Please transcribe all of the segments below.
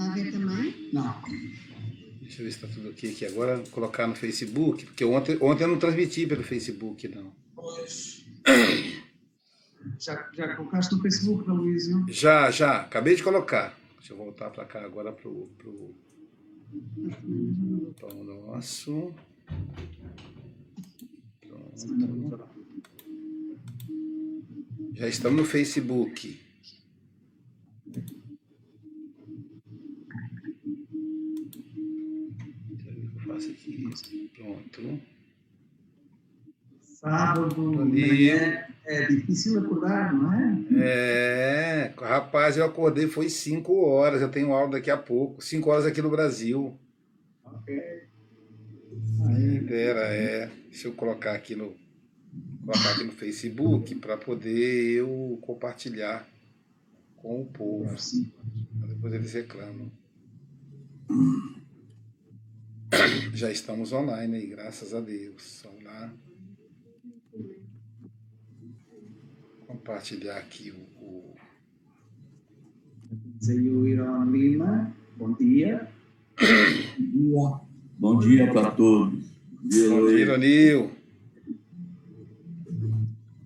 A ver também? Não. Deixa eu ver se está tudo ok aqui. Agora vou colocar no Facebook, porque ontem, ontem eu não transmiti pelo Facebook, não. Pois. Já, já colocaste no Facebook, não, Luísio? Já, já. Acabei de colocar. Deixa eu voltar para cá agora para o pro, pão nosso. Pronto. Já estamos no Facebook. Eu faço aqui. Pronto. Sábado, Bom dia. é difícil acordar, não é? É, rapaz, eu acordei, foi 5 horas, eu tenho aula daqui a pouco. 5 horas aqui no Brasil. Ok. Dera, é. Deixa eu colocar aqui no, colocar aqui no Facebook para poder eu compartilhar com o povo. Depois eles reclamam. Já estamos online aí, graças a Deus. Vamos lá. Compartilhar aqui o. o- o Irão Lima, bom dia. dia. Bom dia para todos. Bom dia, Bom. Ironil.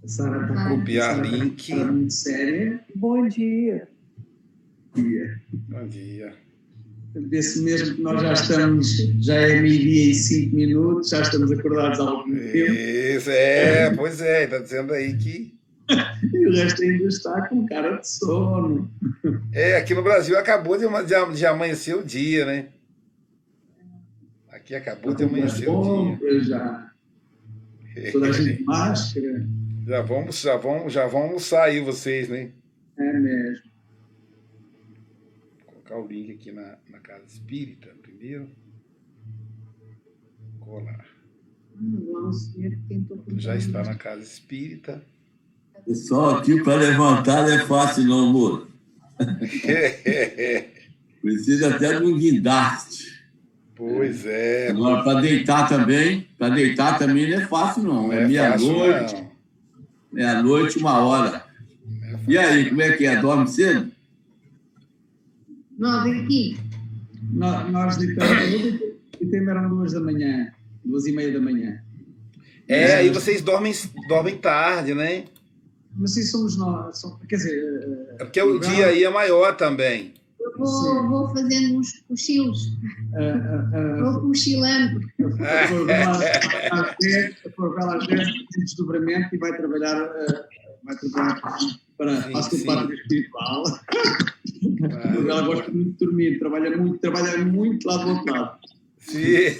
Sara Copiar tá- link. séria. Bom dia. Dia. Bom dia. Vê-se mesmo que nós já estamos, já é meio-dia e cinco minutos, já estamos acordados há algum tempo Isso, é, pois é, está dizendo aí que. e o resto ainda está com cara de sono. É, aqui no Brasil acabou de, de, de amanhecer o dia, né? Aqui acabou de amanhecer o dia. já. Toda a gente máscara. Já vamos, já vão, já vão almoçar aí vocês, né? É mesmo. Vou colocar o link aqui na, na casa espírita primeiro. Colar. Um tentou Já está na casa espírita. Pessoal, aqui para levantar não é fácil, não, amor. Precisa até de um guindaste. pois é. Agora, para deitar também, para deitar também não é fácil, não. Não É é meia-noite, meia-noite, uma hora. É. E aí, como é que é? Dorme cedo? Nós aqui. Nós, nós deitamos e tempo eram duas da manhã, duas e meia da manhã. É, aí vocês dormem, dormem tarde, né? Mas sim, somos nós. Quer dizer, É porque o dia aí é maior também. Eu vou, vou fazendo uns cochilos. a, a, a, Vou cochilando. a Favela às 10, a Favela às 10 tem desdobramento e vai trabalhar, eh, vai trabalhar para Sim, a sua sim. parte espiritual. Ah, Ela gosta muito de dormir, trabalha muito, trabalha muito lá do outro lado. Sim.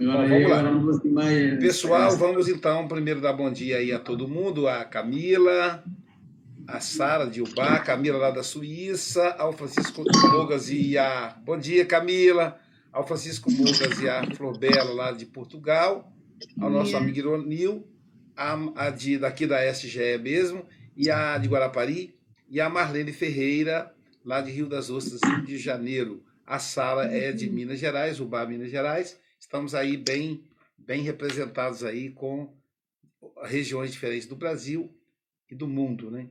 Agora, Bom, vamos lá. Pessoal, vamos então primeiro dar bom dia aí a todo mundo, a Camila, a Sara de Ubá, a Camila lá da Suíça, ao Francisco Mogas e a... Bom dia, Camila. Ao Francisco Mogas e a Florbela lá de Portugal, ao nosso amigo Ironil, a, a de, daqui da SGE mesmo, e a de Guarapari, e a Marlene Ferreira, lá de Rio das Ostras, Rio de Janeiro. A Sara é de Minas Gerais, Ubá, Minas Gerais. Estamos aí bem, bem representados aí com regiões diferentes do Brasil e do mundo, né?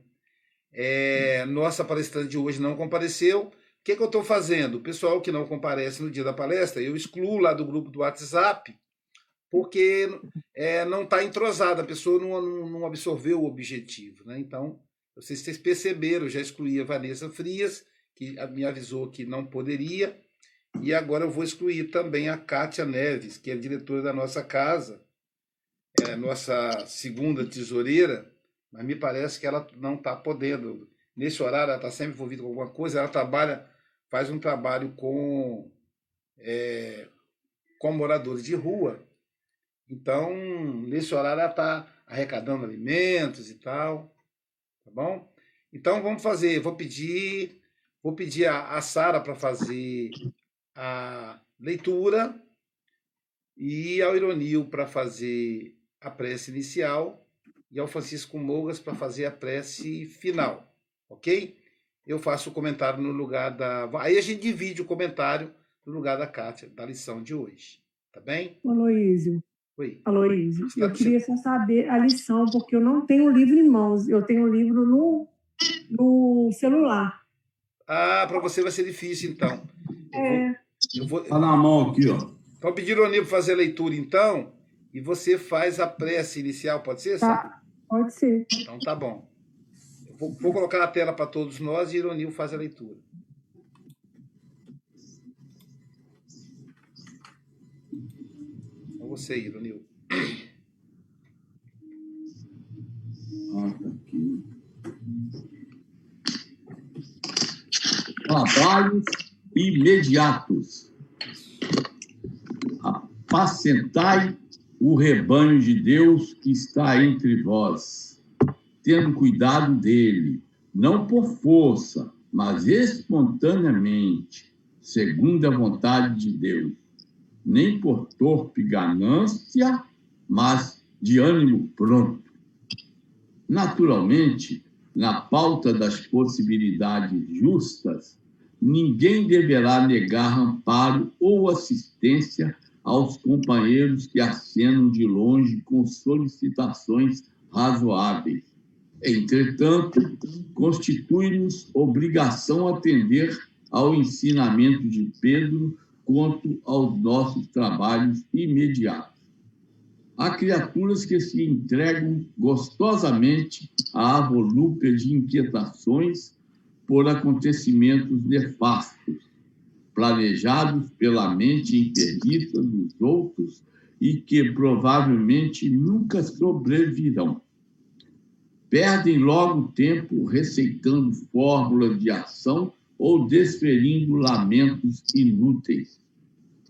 É, nossa palestrante de hoje não compareceu. O que, que eu estou fazendo? O pessoal que não comparece no dia da palestra, eu excluo lá do grupo do WhatsApp, porque é, não está entrosada, a pessoa não, não, absorveu o objetivo. Né? Então, se vocês perceberam, já excluí a Vanessa Frias, que me avisou que não poderia, e agora eu vou excluir também a Kátia Neves, que é diretora da nossa casa, é nossa segunda tesoureira, mas me parece que ela não está podendo. Nesse horário, ela está sempre envolvida com alguma coisa, ela trabalha, faz um trabalho com, é, com moradores de rua. Então, nesse horário, ela está arrecadando alimentos e tal. Tá bom? Então, vamos fazer. Vou pedir, vou pedir a, a Sara para fazer a leitura e ao Ironil para fazer a prece inicial e ao Francisco Mogas para fazer a prece final, ok? Eu faço o comentário no lugar da. Aí a gente divide o comentário no lugar da Kátia, da lição de hoje, tá bem? Aloísio, Oi. Aloísio, Está- eu queria só saber a lição, porque eu não tenho o livro em mãos, eu tenho o livro no, no celular. Ah, para você vai ser difícil, então. É, eu vou, Tá na mão aqui, ó. então, pedir ao Nil fazer a leitura, então, e você faz a prece inicial, pode ser? Sara? tá. Pode ser. Então, tá bom. Eu vou, vou colocar na tela para todos nós e Ironil faz a leitura. Com você, Ironil. Trabalhos imediatos. Apacentai o rebanho de Deus que está entre vós, tendo cuidado dele, não por força, mas espontaneamente, segundo a vontade de Deus, nem por torpe ganância, mas de ânimo pronto. Naturalmente, na pauta das possibilidades justas, ninguém deverá negar amparo ou assistência aos companheiros que acenam de longe com solicitações razoáveis. Entretanto, constitui-nos obrigação atender ao ensinamento de Pedro quanto aos nossos trabalhos imediatos. Há criaturas que se entregam gostosamente à volúpia de inquietações por acontecimentos nefastos, planejados pela mente interdita dos outros e que provavelmente nunca sobrevirão. Perdem logo tempo receitando fórmulas de ação ou desferindo lamentos inúteis.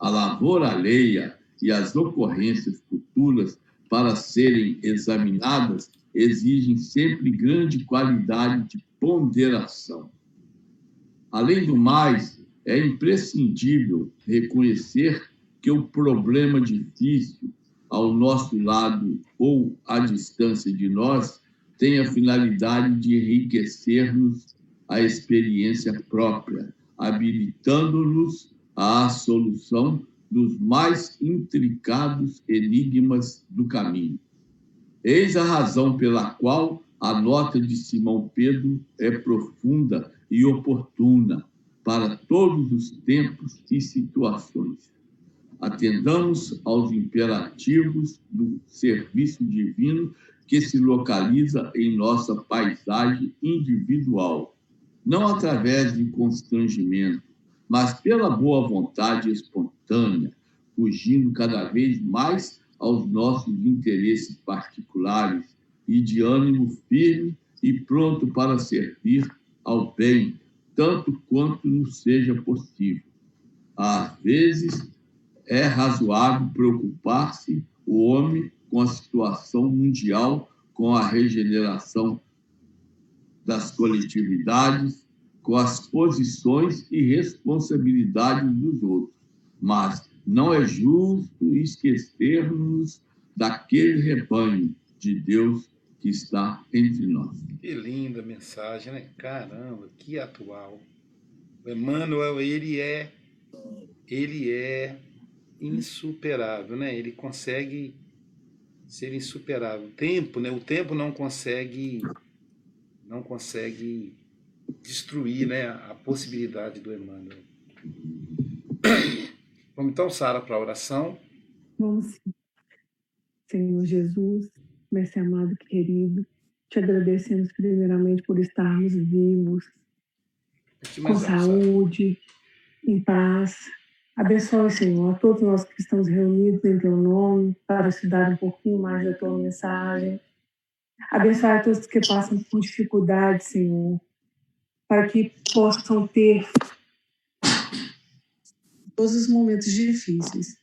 A lavoura alheia e as ocorrências futuras para serem examinadas exigem sempre grande qualidade de ponderação. Além do mais, é imprescindível reconhecer que o problema difícil ao nosso lado ou à distância de nós tem a finalidade de enriquecer-nos a experiência própria, habilitando-nos à solução dos mais intricados enigmas do caminho. Eis a razão pela qual a nota de Simão Pedro é profunda e oportuna para todos os tempos e situações. Atendamos aos imperativos do serviço divino que se localiza em nossa paisagem individual, não através de constrangimento, mas pela boa vontade espontânea, fugindo cada vez mais aos nossos interesses particulares e de ânimo firme e pronto para servir ao bem, tanto quanto nos seja possível. Às vezes, é razoável preocupar-se o homem com a situação mundial, com a regeneração das coletividades, com as posições e responsabilidades dos outros. Mas não é justo esquecermos daquele rebanho de Deus que está entre nós. Que linda mensagem, né? Caramba, que atual. O Emmanuel, ele é, ele é insuperável, né? Ele consegue ser insuperável. O tempo, né? O tempo não consegue, não consegue destruir, né? A possibilidade do Emmanuel. Vamos então, Sara, para a oração. Vamos sim. Senhor Jesus, mestre amado querido, te agradecemos primeiramente por estarmos vivos, com Sara. saúde, em paz. Abençoe, Senhor, a todos nós que estamos reunidos em Teu nome para estudar um pouquinho mais da Tua mensagem. Abençoe a todos que passam por dificuldades, Senhor, para que possam ter todos os momentos difíceis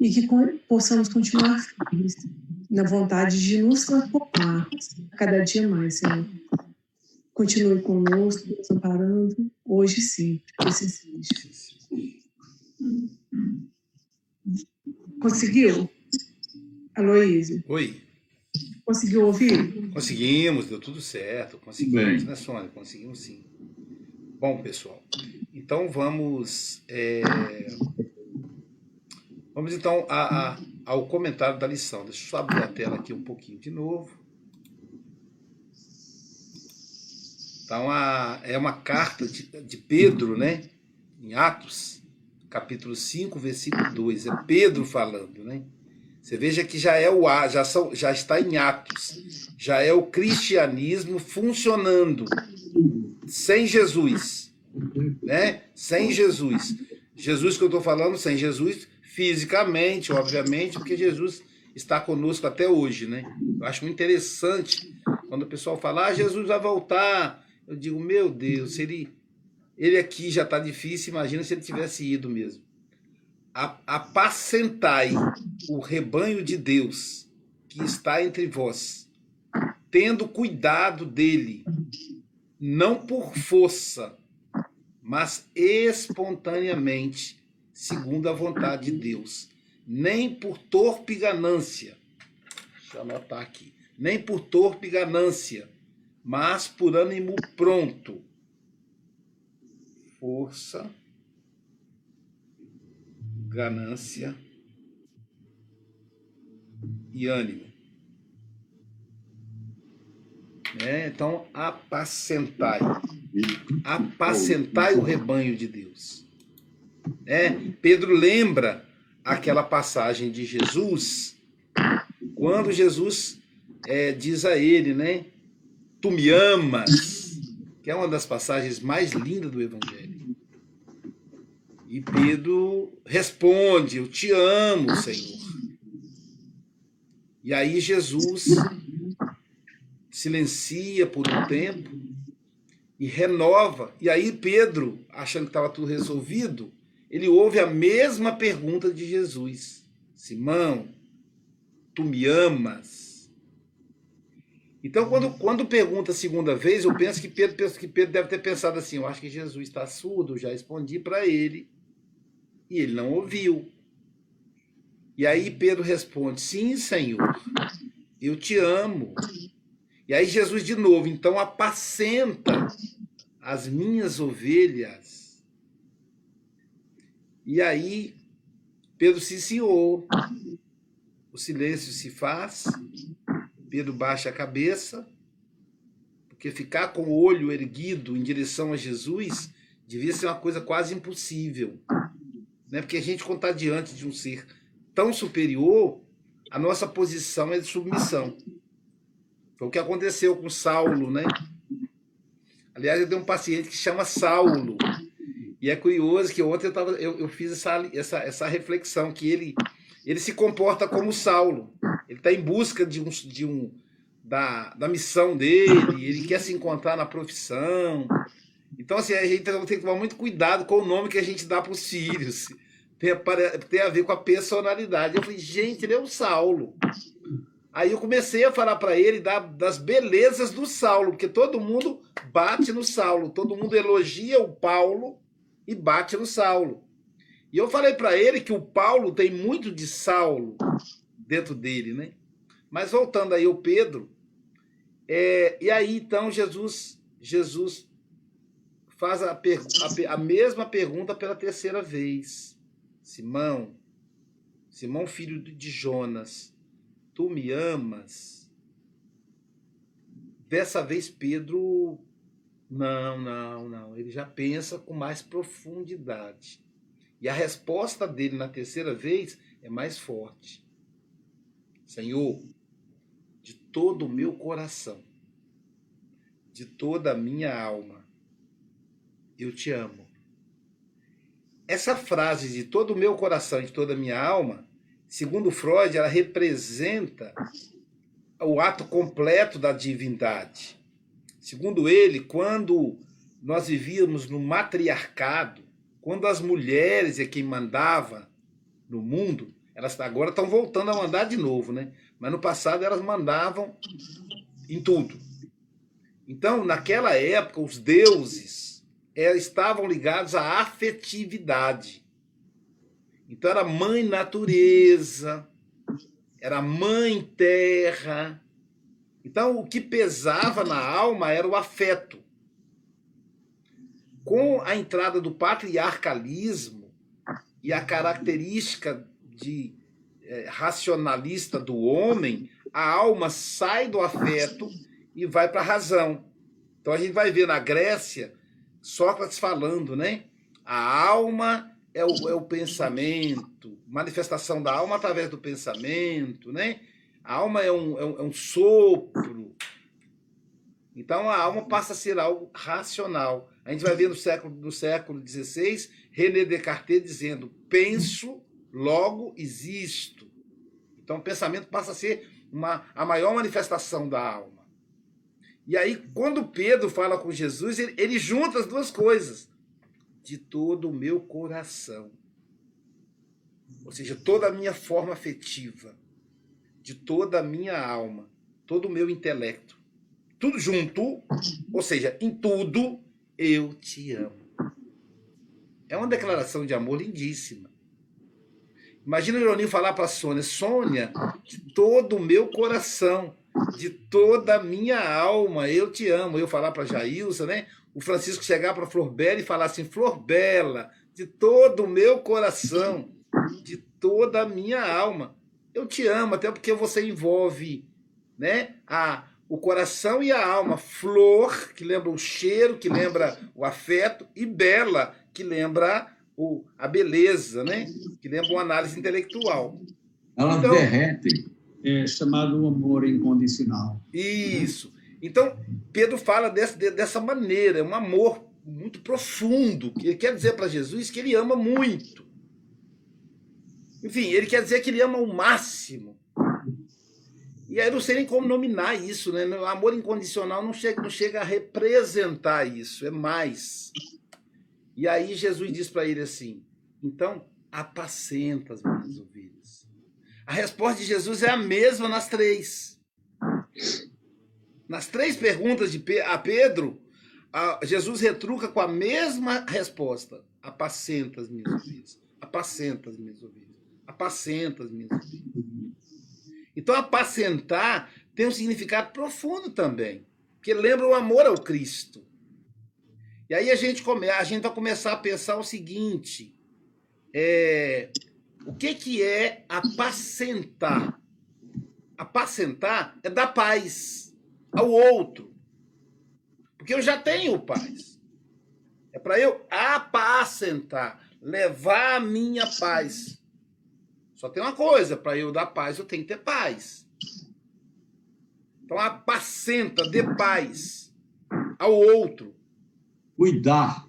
e que possamos continuar firmes na vontade de nos transformar cada dia mais, Senhor. Continue conosco, nos amparando, hoje e sempre, que assim seja. Conseguiu? Aloísio, Oi, conseguiu ouvir? conseguimos, deu tudo certo. Conseguimos, Bem. né, Sônia? Conseguimos sim. Bom, pessoal, então vamos. é, Vamos então a- a- ao comentário da lição. Deixa eu só abrir a tela aqui um pouquinho de novo. Então, a, é uma carta de, de Pedro, né? Em Atos, capítulo 5, versículo 2. É Pedro falando, né? Você veja que já é o já, são, já está em Atos. Já é o cristianismo funcionando sem Jesus, né? Sem Jesus. Jesus que eu estou falando, sem Jesus, fisicamente, obviamente, porque Jesus está conosco até hoje, né? Eu acho muito interessante quando o pessoal fala, ah, Jesus vai voltar. Eu digo, meu Deus, se ele, ele aqui já está difícil, imagina se ele tivesse ido mesmo. Apacentai o rebanho de Deus que está entre vós, tendo cuidado dele, não por força, mas espontaneamente, segundo a vontade de Deus, nem por torpe ganância. Deixa eu anotar aqui. Nem por torpe ganância, mas por ânimo pronto. Força, ganância e ânimo. É, então, apacentai. Apacentai o rebanho de Deus. É, Pedro lembra aquela passagem de Jesus, quando Jesus é, diz a ele, né? Tu me amas, que é uma das passagens mais lindas do Evangelho. E Pedro responde: Eu te amo, Senhor. E aí Jesus silencia por um tempo e renova. E aí Pedro, achando que estava tudo resolvido, ele ouve a mesma pergunta de Jesus: Simão, tu me amas? Então, quando, quando pergunta a segunda vez, eu penso que Pedro, penso que Pedro deve ter pensado assim: eu acho que Jesus está surdo, já respondi para ele e ele não ouviu. E aí Pedro responde: Sim, Senhor, eu te amo. E aí Jesus de novo, então apacenta as minhas ovelhas. E aí Pedro se ciou. O silêncio se faz. Pedro baixa a cabeça, porque ficar com o olho erguido em direção a Jesus devia ser uma coisa quase impossível. Né? Porque a gente, quando está diante de um ser tão superior, a nossa posição é de submissão. Foi o que aconteceu com Saulo, né? Aliás, eu tenho um paciente que chama Saulo. E é curioso que ontem eu, tava, eu, eu fiz essa, essa, essa reflexão, que ele, ele se comporta como Saulo. Ele está em busca de um, de um da, da missão dele, ele quer se encontrar na profissão. Então, assim, a gente tem que tomar muito cuidado com o nome que a gente dá para os filhos. Tem, a ver com a personalidade. Eu falei, gente, ele é o Saulo. Aí eu comecei a falar para ele da, das belezas do Saulo, porque todo mundo bate no Saulo, todo mundo elogia o Paulo e bate no Saulo. E eu falei para ele que o Paulo tem muito de Saulo dentro dele, né? Mas voltando aí ao Pedro, é, e aí então Jesus Jesus faz a, a, a mesma pergunta pela terceira vez. Simão, Simão filho de Jonas, Tu me amas? Dessa vez, Pedro, não, não, não. Ele já pensa com mais profundidade. E a resposta dele na terceira vez é mais forte. Senhor, de todo o meu coração, de toda a minha alma, eu te amo. Essa frase de todo o meu coração e de toda a minha alma segundo Freud, ela representa o ato completo da divindade. Segundo ele, quando nós vivíamos no matriarcado, quando as mulheres é quem mandava no mundo, elas agora estão voltando a mandar de novo, né? Mas no passado elas mandavam em tudo. Então, naquela época, os deuses estavam ligados à afetividade. Então era mãe natureza, era mãe terra. Então o que pesava na alma era o afeto. Com a entrada do patriarcalismo e a característica de é, racionalista do homem, a alma sai do afeto e vai para a razão. Então a gente vai ver na Grécia Sócrates falando, né? A alma é o, é o pensamento, manifestação da alma através do pensamento, né? A alma é um, é um, é um sopro. Então a alma passa a ser algo racional. A gente vai ver no século, no século XVI René Descartes dizendo: penso, logo existo. Então o pensamento passa a ser uma, a maior manifestação da alma. E aí, quando Pedro fala com Jesus, ele, ele junta as duas coisas. De todo o meu coração. Ou seja, toda a minha forma afetiva. De toda a minha alma. Todo o meu intelecto. Tudo junto. Ou seja, em tudo eu te amo. É uma declaração de amor lindíssima. Imagina o Ironinho falar para Sônia: Sônia, de todo o meu coração de toda a minha alma, eu te amo. Eu falar para Jailza, né? O Francisco chegar para Flor Bela e falar assim: Flor Bela, de todo o meu coração, de toda a minha alma, eu te amo, até porque você envolve, né? A o coração e a alma. Flor, que lembra o cheiro, que lembra o afeto, e bela, que lembra o, a beleza, né? Que lembra uma análise intelectual. Elas então, derretem é chamado amor incondicional. Isso. Então, Pedro fala dessa, dessa maneira, é um amor muito profundo, ele quer dizer para Jesus que ele ama muito. Enfim, ele quer dizer que ele ama o máximo. E aí não sei nem como nominar isso, né? O amor incondicional não chega, não chega a representar isso, é mais. E aí Jesus diz para ele assim: então, apacenta as minhas ovelhas. A resposta de Jesus é a mesma nas três. Nas três perguntas de a Pedro, Jesus retruca com a mesma resposta: apacenta as minhas ovelhas, apacenta as minhas ovelhas, apacenta as minhas ovelhas. Então, apacentar tem um significado profundo também, porque lembra o amor ao Cristo. E aí a gente, come, a gente vai começar a pensar o seguinte: é, o que, que é apacentar? Apacentar é dar paz ao outro. Porque eu já tenho paz. É para eu apacentar, levar a minha paz. Só tem uma coisa, para eu dar paz, eu tenho que ter paz. Então apacenta, dê paz ao outro. Cuidar.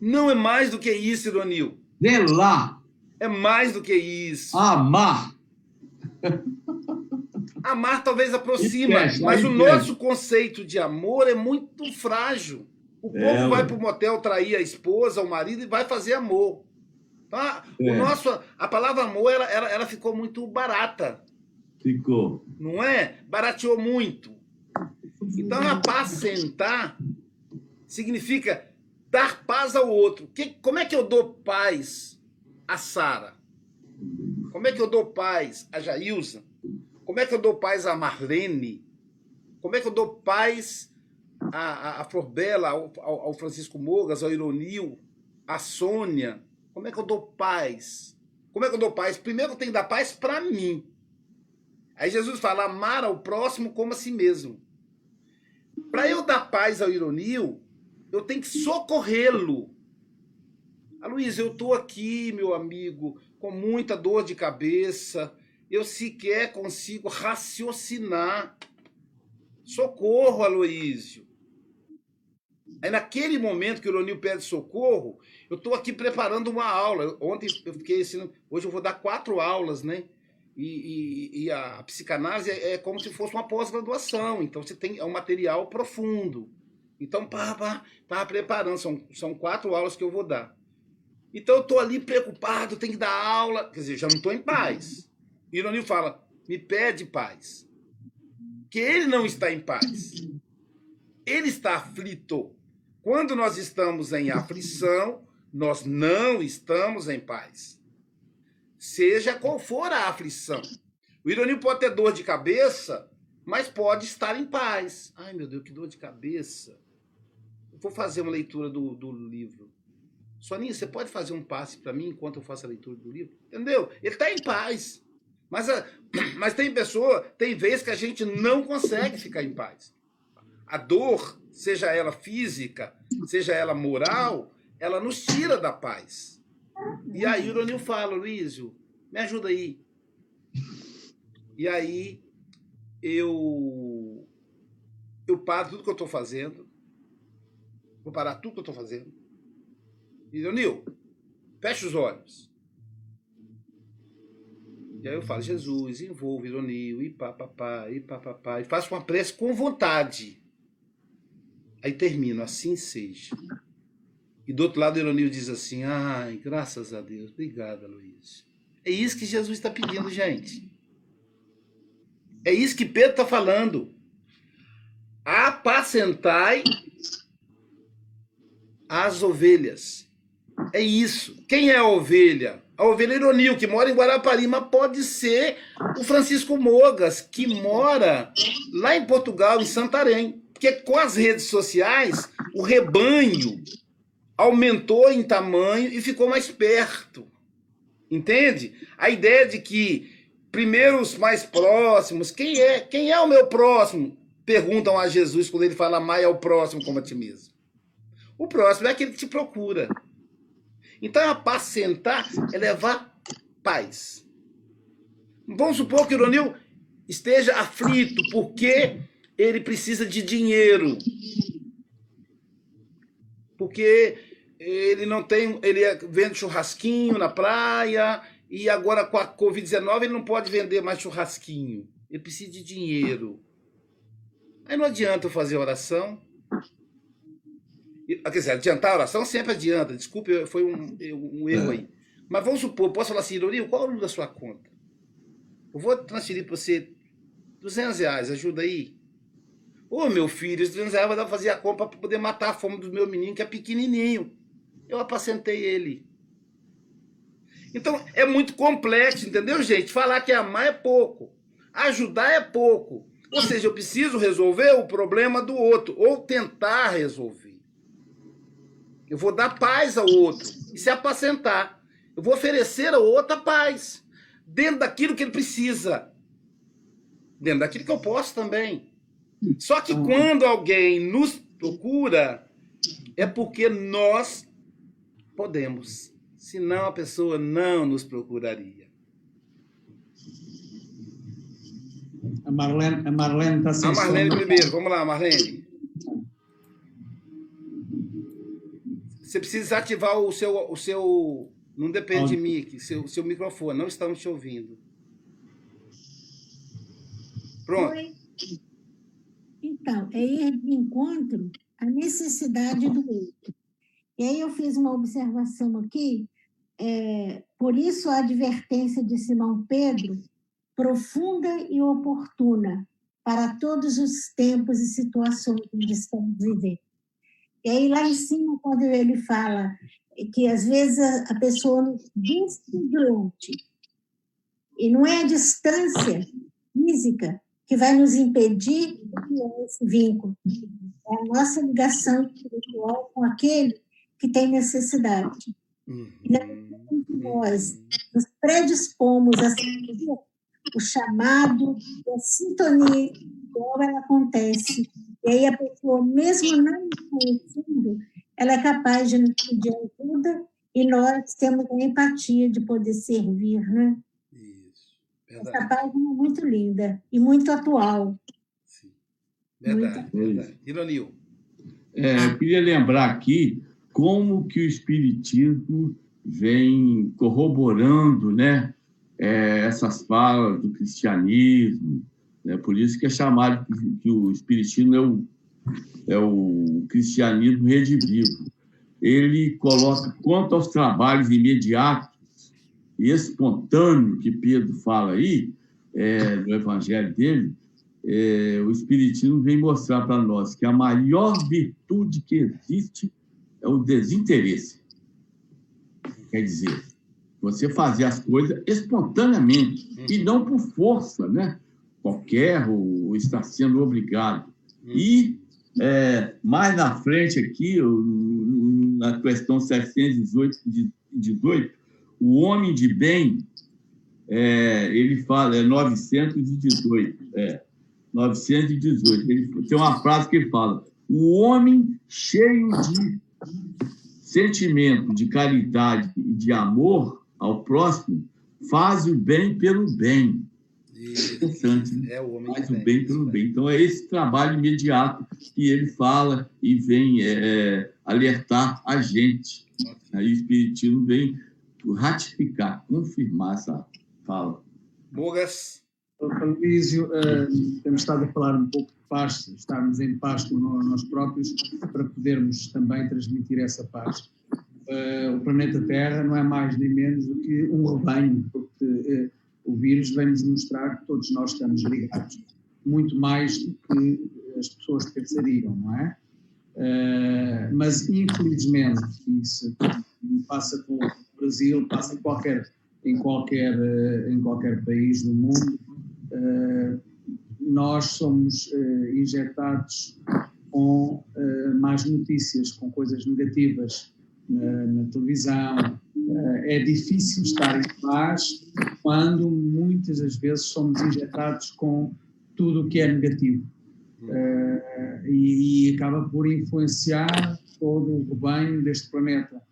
Não é mais do que isso, Ironil. Zelar. É mais do que isso. Amar. Amar talvez aproxima, mas o nosso conceito de amor é muito frágil. O povo é, vai para o motel trair a esposa, o marido e vai fazer amor. Então, é. o nosso, a palavra amor ela, ela, ela ficou muito barata. Ficou. Não é? Barateou muito. Então, apacentar significa dar paz ao outro. Que, como é que eu dou paz a Sara? Como é que eu dou paz a Jailza? Como é que eu dou paz a Marlene? Como é que eu dou paz a, a, a Flor Bela, ao, ao, Francisco Mogas, ao Ironil, a Sônia? Como é que eu dou paz? Como é que eu dou paz? Primeiro eu tenho que dar paz para mim. Aí Jesus fala: amar ao próximo como a si mesmo. Para eu dar paz ao Ironil, eu tenho que socorrê-lo. Luiz, eu estou aqui, meu amigo, com muita dor de cabeça. Eu sequer consigo raciocinar. Socorro, Aloísio. Aí naquele momento que o Ronil pede socorro, eu estou aqui preparando uma aula. Ontem eu fiquei ensinando, hoje eu vou dar quatro aulas, né? E, e, e a psicanálise é, é, como se fosse uma pós-graduação. Então você tem é um material profundo. Então, pá, pá, pá, preparando. São, são quatro aulas que eu vou dar. Então eu estou ali preocupado, tenho que dar aula. Quer dizer, já não estou em paz. Ironil fala, me pede paz. Que ele não está em paz. Ele está aflito. Quando nós estamos em aflição, nós não estamos em paz. Seja qual for a aflição. O Ironil pode ter dor de cabeça, mas pode estar em paz. Ai, meu Deus, que dor de cabeça. Eu vou fazer uma leitura do, do livro. Soninha, você pode fazer um passe para mim enquanto eu faço a leitura do livro? Entendeu? Ele está em paz. Mas, a, mas tem pessoa, tem vezes que a gente não consegue ficar em paz. A dor seja ela física, seja ela moral, ela nos tira da paz. E aí o Ironil fala, Luísio, me ajuda aí. E aí eu eu paro tudo que eu estou fazendo. Vou parar tudo que eu estou fazendo. Ironil, fecha os olhos. E aí eu falo, Jesus, envolve Ironil, e papapá, e papapá. E faço uma prece com vontade. Aí termino, assim seja. E do outro lado, Ironil diz assim: ai, graças a Deus, obrigada, Luiz. É isso que Jesus está pedindo, gente. É isso que Pedro está falando. Apacentai as ovelhas. É isso. Quem é a ovelha? A ovelha Ironil, que mora em Guarapari, mas pode ser o Francisco Mogas, que mora lá em Portugal, em Santarém. Porque com as redes sociais, o rebanho aumentou em tamanho e ficou mais perto. Entende? A ideia de que primeiro os mais próximos, quem é? Quem é o meu próximo? Perguntam a Jesus quando ele fala mais ao próximo como a ti mesmo. O próximo é aquele que te procura. Então, apacentar é levar paz. Vamos supor que o Ironil esteja aflito porque ele precisa de dinheiro. Porque ele não tem, ele é, vende churrasquinho na praia e agora com a Covid-19 ele não pode vender mais churrasquinho. Ele precisa de dinheiro. Aí não adianta eu fazer oração. Quer dizer, adiantar a oração sempre adianta. Desculpe, foi um, um erro é. aí. Mas vamos supor, posso falar assim, Ironil, qual é o número da sua conta? Eu vou transferir para você 200 reais, ajuda aí. Ô, meu filho, esses 200 reais vai dar pra fazer a compra para poder matar a fome do meu menino, que é pequenininho eu apacentei ele. Então, é muito complexo, entendeu, gente? Falar que amar é pouco. Ajudar é pouco. Ou seja, eu preciso resolver o problema do outro, ou tentar resolver. Eu vou dar paz ao outro e se apacentar. Eu vou oferecer ao outro a paz, dentro daquilo que ele precisa, dentro daquilo que eu posso também. Só que quando alguém nos procura, é porque nós Podemos. Senão a pessoa não nos procuraria. A Marlene, a Marlene está sem A Marlene primeiro. Vamos lá, Marlene. Você precisa ativar o seu. O seu não depende de mim aqui, seu, seu microfone. Não estamos te ouvindo. Pronto. Oi. Então, é ir de encontro à necessidade do outro. E aí eu fiz uma observação aqui, é, por isso a advertência de Simão Pedro, profunda e oportuna para todos os tempos e situações que estamos vivendo. E aí lá em cima, quando ele fala que às vezes a, pessoa distante, e não é a distância física que vai nos impedir de criar esse vínculo, é a nossa ligação espiritual com aquele que tem necessidade. Uhum. E nós nos predispomos a seguir o chamado, a sintonia igual ela acontece. E aí a pessoa, mesmo não conhecendo, ela é capaz de nos pedir ajuda e nós temos a empatia de poder servir, né? Isso. Verdade. Essa página é muito linda e muito atual. Sim. Verdade, muito... verdade. Ironil. É, eu queria lembrar aqui como que o Espiritismo vem corroborando né, é, essas falas do cristianismo. Né? Por isso que é chamado que o Espiritismo é o, é o cristianismo redivivo. Ele coloca, quanto aos trabalhos imediatos e espontâneos que Pedro fala aí, é, no evangelho dele, é, o Espiritismo vem mostrar para nós que a maior virtude que existe é o desinteresse. Quer dizer, você fazer as coisas espontaneamente e não por força, né? Qualquer ou estar sendo obrigado. E é, mais na frente aqui, na questão 718, 18, o homem de bem, é, ele fala, é 918, é, 918. Ele, tem uma frase que ele fala: O homem cheio de sentimento de caridade e de amor ao próximo faz o bem pelo bem. Interessante. Né? É o homem faz o bem pelo bem. Então, é esse trabalho imediato que ele fala e vem é, é alertar a gente. Aí o Espiritismo vem ratificar, confirmar essa fala. Bogas. Luísio, uh, temos estado a falar um pouco de paz, estarmos em paz com nós próprios, para podermos também transmitir essa paz. Uh, o planeta Terra não é mais nem menos do que um rebanho, porque uh, o vírus vem-nos mostrar que todos nós estamos ligados, muito mais do que as pessoas pensariam, não é? Uh, mas, infelizmente, isso passa com o Brasil, passa em qualquer, em qualquer, uh, em qualquer país do mundo, uh, nós somos injetados com más notícias, com coisas negativas na, na televisão, eh, é difícil estar em paz quando muitas das vezes somos injetados com tudo o que é negativo. Uh, e, e, acaba por influenciar todo o rebanho deste planeta.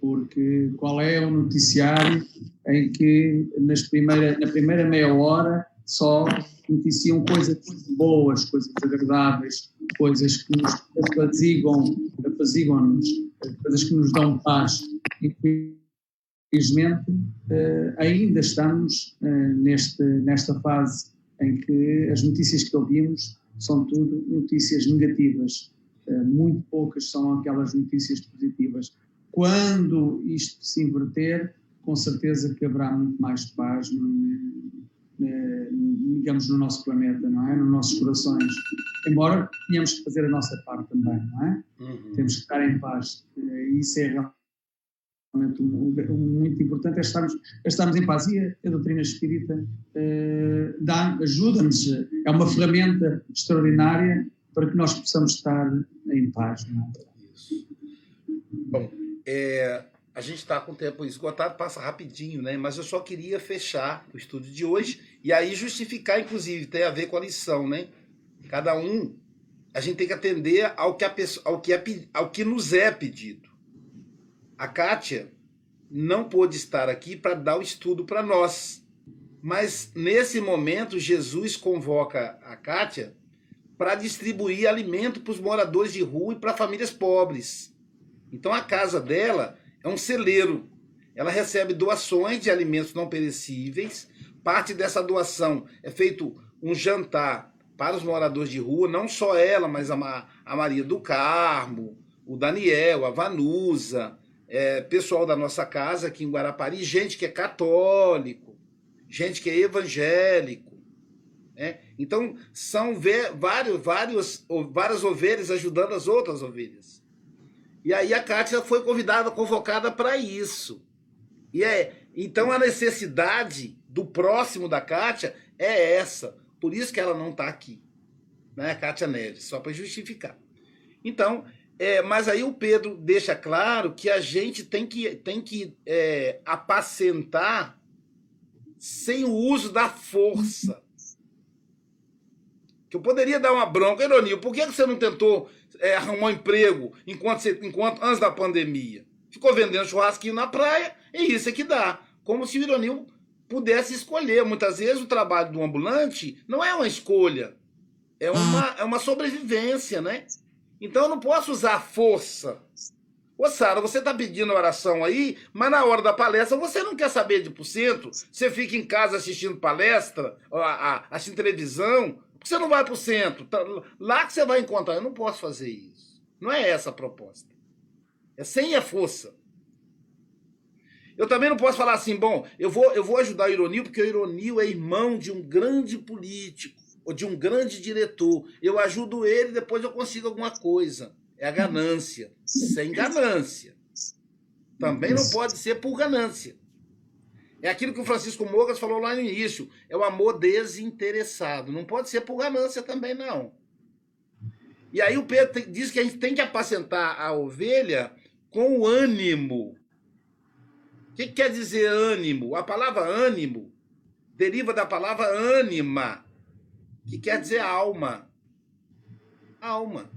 Porque qual é o noticiário em que nas primeira, na primeira meia hora só noticiam coisas boas, coisas agradáveis, coisas que nos apaziguam, apaziguam-nos, coisas que nos dão paz uh, ainda estamos uh, neste, nesta fase em que as notícias que ouvimos são tudo notícias negativas. Uh, muito poucas são aquelas notícias positivas. Quando isto se inverter, com certeza que haverá muito mais paz, digamos, no nosso planeta, não é? Nos nossos corações. Embora tenhamos que fazer a nossa parte também, não é? Uhum. Temos que estar em paz. Isso é realmente muito importante é estarmos, é estarmos em paz. E a, a doutrina espírita uh, ajuda-nos, é uma ferramenta extraordinária para que nós possamos estar em paz. É? Bom, é, a gente está com o tempo esgotado, passa rapidinho, né? Mas eu só queria fechar o estudo de hoje e aí justificar, inclusive, tem a ver com a lição, né? Cada um, a gente tem que atender ao que, a pessoa, ao que, é, ao que nos é pedido. A Kátia não pôde estar aqui para dar o estudo para nós. Mas nesse momento, Jesus convoca a Kátia para distribuir alimento para os moradores de rua e para famílias pobres. Então a casa dela é um celeiro. Ela recebe doações de alimentos não perecíveis. Parte dessa doação é feito um jantar para os moradores de rua, não só ela, mas a, Maria do Carmo, o Daniel, a Vanusa, é, pessoal da nossa casa aqui em Guarapari, gente que é católico, gente que é evangélico. Né? Então, são vários, vários, várias ovelhas ajudando as outras ovelhas. E aí a Kátia foi convidada, convocada para isso. E é, então a necessidade do próximo da Kátia é essa. Por isso que ela não está aqui. Né, Kátia Neves, só para justificar. Então, é, mas aí o Pedro deixa claro que a gente tem que, tem que é, apacentar sem o uso da força. Que eu poderia dar uma bronca, Ironil, por que você não tentou é, arrumar um emprego enquanto, você, enquanto antes da pandemia? Ficou vendendo churrasquinho na praia e isso é que dá. Como se o Ironil pudesse escolher. Muitas vezes o trabalho do ambulante não é uma escolha, é uma, é uma sobrevivência, né? Então eu não posso usar força. Ô, Sara, você está pedindo oração aí, mas na hora da palestra você não quer saber de porcento, você fica em casa assistindo palestra, assistindo televisão, porque você não vai para o centro. Tá, lá que você vai encontrar. Eu não posso fazer isso. Não é essa a proposta. É sem a força. Eu também não posso falar assim, bom, eu vou, eu vou ajudar o Ironil, porque o Ironil é irmão de um grande político ou de um grande diretor. Eu ajudo ele, depois eu consigo alguma coisa. É a ganância. Sem ganância. Também não pode ser por ganância. É aquilo que o Francisco Mogas falou lá no início. É o amor desinteressado. Não pode ser por ganância também, não. E aí o Pedro diz que a gente tem que apacentar a ovelha com o ânimo. O que quer dizer ânimo? A palavra ânimo deriva da palavra ânima, que quer dizer alma. Alma.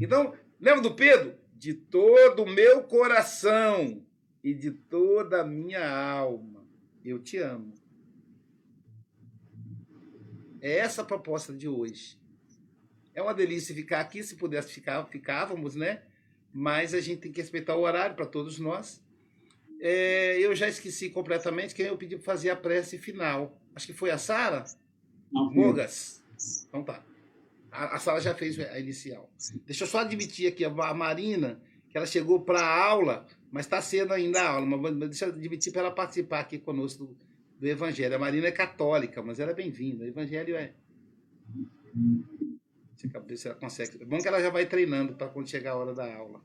Então, lembra do Pedro? De todo o meu coração e de toda a minha alma, eu te amo. É essa a proposta de hoje. É uma delícia ficar aqui, se pudesse ficar, ficávamos, né? Mas a gente tem que respeitar o horário para todos nós. É, eu já esqueci completamente quem eu pedi para fazer a prece final. Acho que foi a Sara? Mogas. Então tá. A, a Sara já fez a inicial. Deixa eu só admitir aqui a Marina, que ela chegou para a aula, mas está sendo ainda a aula. Mas deixa eu admitir para ela participar aqui conosco do, do Evangelho. A Marina é católica, mas ela é bem-vinda. O Evangelho é. Deixa eu ver se ela consegue. É bom que ela já vai treinando para quando chegar a hora da aula.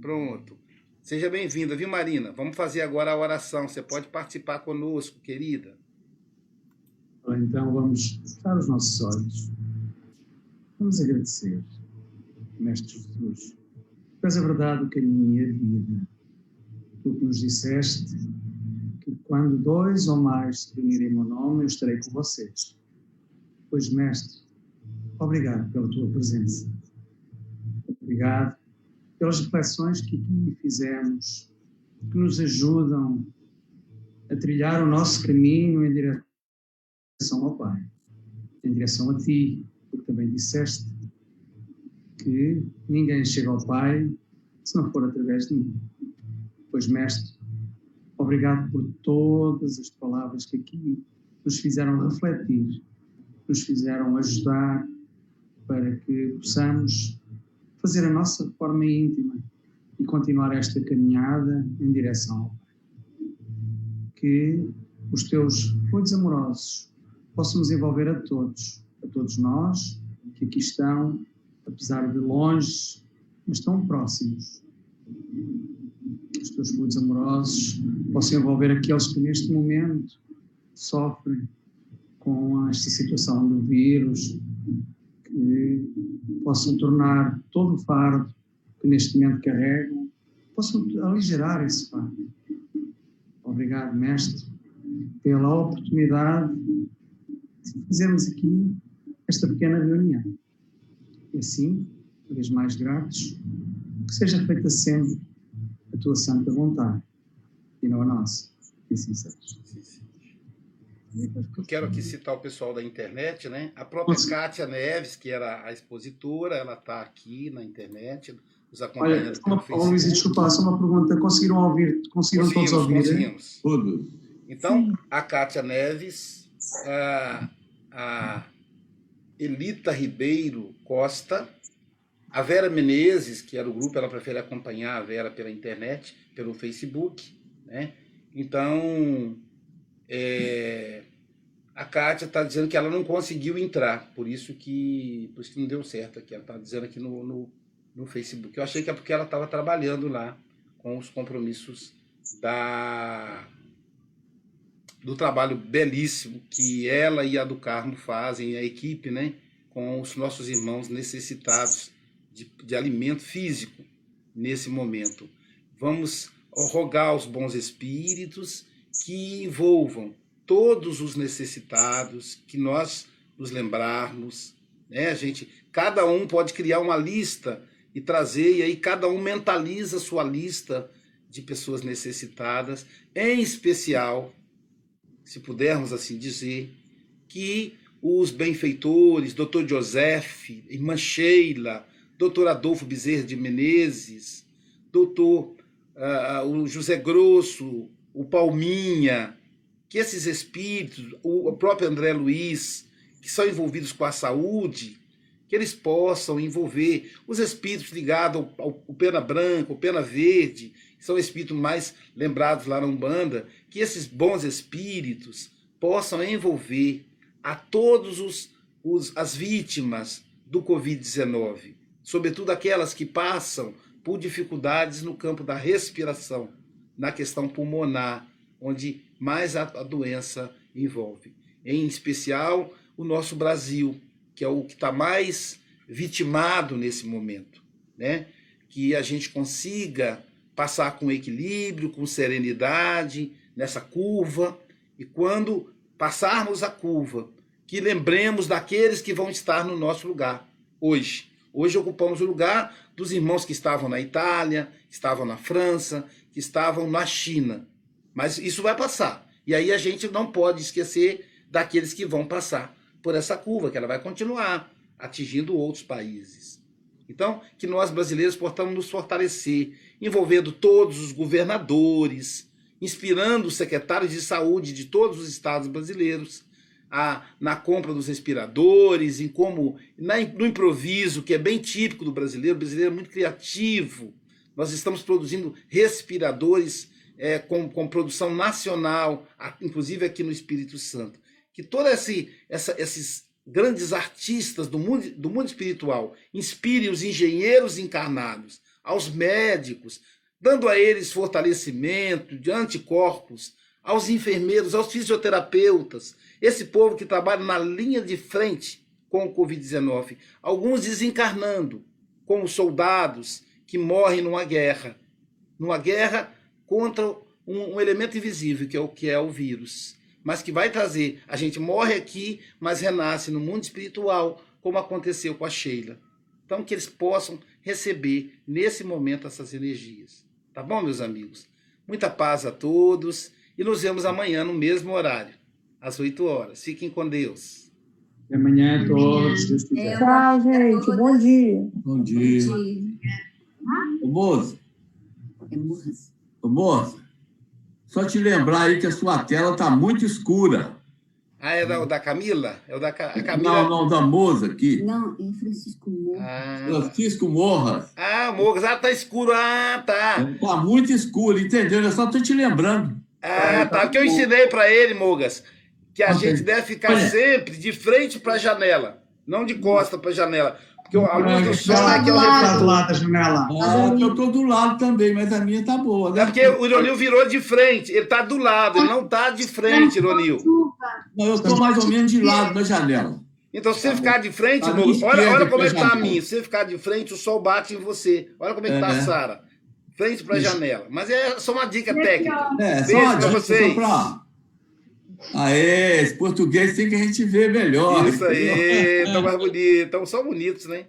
Pronto. Seja bem-vinda, viu, Marina? Vamos fazer agora a oração. Você pode participar conosco, querida. Então, vamos fechar os nossos olhos. Vamos agradecer, Mestre Jesus. Tu és a verdade, o caminho e a vida. Tu que nos disseste que quando dois ou mais se reunirem em meu nome, eu estarei com vocês. Pois, Mestre, obrigado pela tua presença. Obrigado pelas reflexões que aqui fizemos, que nos ajudam a trilhar o nosso caminho em direção ao Pai, em direção a Ti, porque também disseste que ninguém chega ao Pai se não for através de mim. Pois, Mestre, obrigado por todas as palavras que aqui nos fizeram refletir, nos fizeram ajudar para que possamos fazer a nossa forma íntima e continuar esta caminhada em direção ao Pai. Que os teus fluidos amorosos possam nos envolver a todos, a todos nós que aqui estão, apesar de longe, mas tão próximos. Os teus fluidos amorosos possam envolver aqueles que neste momento sofrem com esta situação do vírus, que possam tornar todo o fardo que neste momento carregam, possam aligerar esse fardo. Obrigado, Mestre, pela oportunidade de fazermos aqui esta pequena reunião. E assim, cada vez mais gratos, que seja feita sempre a tua santa vontade e não a nossa. Que assim seja. Eu quero aqui citar o pessoal da internet, né? A própria Nossa. Kátia Neves, que era a expositora, ela está aqui na internet, nos acompanhando. Olha, oh, Luiz, desculpa, só uma pergunta. Conseguiram ouvir? Conseguiram todos ouvir? Conseguimos. Todos. Então, Sim. a Kátia Neves, a, a Elita Ribeiro Costa, a Vera Menezes, que era o grupo, ela prefere acompanhar a Vera pela internet, pelo Facebook, né? Então, é, a Kátia está dizendo que ela não conseguiu entrar, por isso que, por isso que não deu certo aqui. Ela está dizendo aqui no, no, no, Facebook. Eu achei que é porque ela estava trabalhando lá com os compromissos da, do trabalho belíssimo que ela e a do Carmo fazem, a equipe, né, com os nossos irmãos necessitados de, de alimento físico nesse momento. Vamos rogar aos bons espíritos que envolvam todos os necessitados, que nós nos lembrarmos, né? A gente, cada um pode criar uma lista e trazer e aí cada um mentaliza a sua lista de pessoas necessitadas, em especial, se pudermos assim dizer, que os benfeitores, Dr. Joseph, irmã Sheila, Dr. Adolfo Bezerra de Menezes, Dr. Uh, o José Grosso, o Palminha, que esses espíritos, o próprio André Luiz, que são envolvidos com a saúde, que eles possam envolver os espíritos ligados ao, ao Pena Branca, o Pena Verde, são espíritos mais lembrados lá na Umbanda, que esses bons espíritos possam envolver a todos os, os as vítimas do Covid-19, sobretudo aquelas que passam por dificuldades no campo da respiração na questão pulmonar, onde mais a, a doença envolve. Em especial, o nosso Brasil, que é o que está mais vitimado nesse momento, né? Que a gente consiga passar com equilíbrio, com serenidade nessa curva, e quando passarmos a curva, que lembremos daqueles que vão estar no nosso lugar hoje, Hoje ocupamos o lugar dos irmãos que estavam na Itália, que estavam na França, que estavam na China. Mas isso vai passar. E aí a gente não pode esquecer daqueles que vão passar por essa curva, que ela vai continuar atingindo outros países. Então, que nós brasileiros possamos nos fortalecer, envolvendo todos os governadores, inspirando os secretários de saúde de todos os estados brasileiros a, na compra dos respiradores, em como na, no improviso, que é bem típico do brasileiro, o brasileiro é muito criativo. Nós estamos produzindo respiradores é, com, com produção nacional, inclusive aqui no Espírito Santo. Que todos esse, esses grandes artistas do mundo, do mundo espiritual inspirem os engenheiros encarnados, aos médicos, dando a eles fortalecimento de anticorpos, aos enfermeiros, aos fisioterapeutas, esse povo que trabalha na linha de frente com o Covid-19, alguns desencarnando, como soldados que morrem numa guerra, numa guerra contra um, um elemento invisível, que é o que é o vírus mas que vai trazer. A gente morre aqui, mas renasce no mundo espiritual, como aconteceu com a Sheila. Então, que eles possam receber nesse momento essas energias. Tá bom, meus amigos? Muita paz a todos e nos vemos amanhã no mesmo horário, às 8 horas. Fiquem com Deus. Até amanhã a todos. Tchau, gente. Bom dia. Bom dia. Ô, moça. Ô, moça. Só te lembrar aí que a sua tela está muito escura. Ah, é da, da Camila? É o da a Camila? Não, não, da Moza aqui. Não, é Francisco Morras. Ah. Francisco Morras. Ah, Morras. Ah, tá escuro. Ah, tá. Tá muito escuro, entendeu? Eu só tô te lembrando. Ah, tá. Porque eu ensinei para ele, Mogas, que a okay. gente deve ficar sempre de frente para a janela, não de costa para a janela. Porque a luz do sol é que é o da janela. Ah, eu tô do lado também, mas a minha tá boa. Né? É porque o Ironil virou de frente. Ele tá do lado, ele não tá de frente, Ironil. Não, eu tô mais ou menos de lado da janela. Então, se você ficar de frente, tá olha, olha como é que tá a minha. Se você ficar de frente, o sol bate em você. Olha como é que tá a Sara. Frente para a janela. Mas é só uma dica técnica. É, só uma dica vocês. Pra... Aê, esse português tem que a gente ver melhor. Isso aí, tão mais bonito. Estão só bonitos, né?